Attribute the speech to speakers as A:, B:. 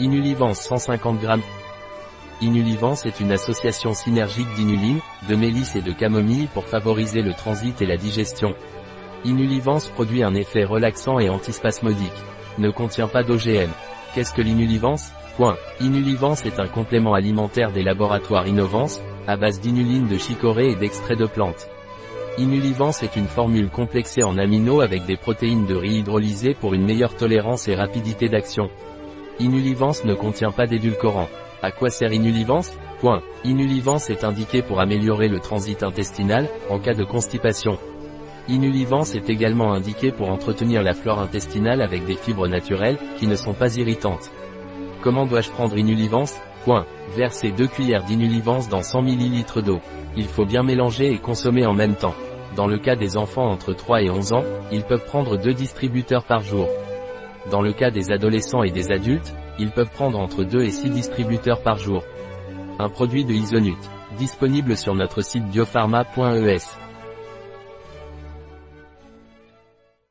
A: Inulivance 150 g. Inulivance est une association synergique d'inuline, de mélisse et de camomille pour favoriser le transit et la digestion. Inulivance produit un effet relaxant et antispasmodique. Ne contient pas d'OGM. Qu'est-ce que l'inulivance Point. Inulivance est un complément alimentaire des laboratoires Innovance, à base d'inuline de chicorée et d'extrait de plantes. Inulivance est une formule complexée en amino avec des protéines de riz hydrolysées pour une meilleure tolérance et rapidité d'action. Inulivance ne contient pas d'édulcorant. À quoi sert Inulivance? Point. Inulivance est indiqué pour améliorer le transit intestinal, en cas de constipation. Inulivance est également indiqué pour entretenir la flore intestinale avec des fibres naturelles, qui ne sont pas irritantes. Comment dois-je prendre Inulivance? Point. Versez 2 cuillères d'inulivance dans 100 ml d'eau. Il faut bien mélanger et consommer en même temps. Dans le cas des enfants entre 3 et 11 ans, ils peuvent prendre 2 distributeurs par jour. Dans le cas des adolescents et des adultes, ils peuvent prendre entre 2 et 6 distributeurs par jour. Un produit de Isonut. Disponible sur notre site biopharma.es.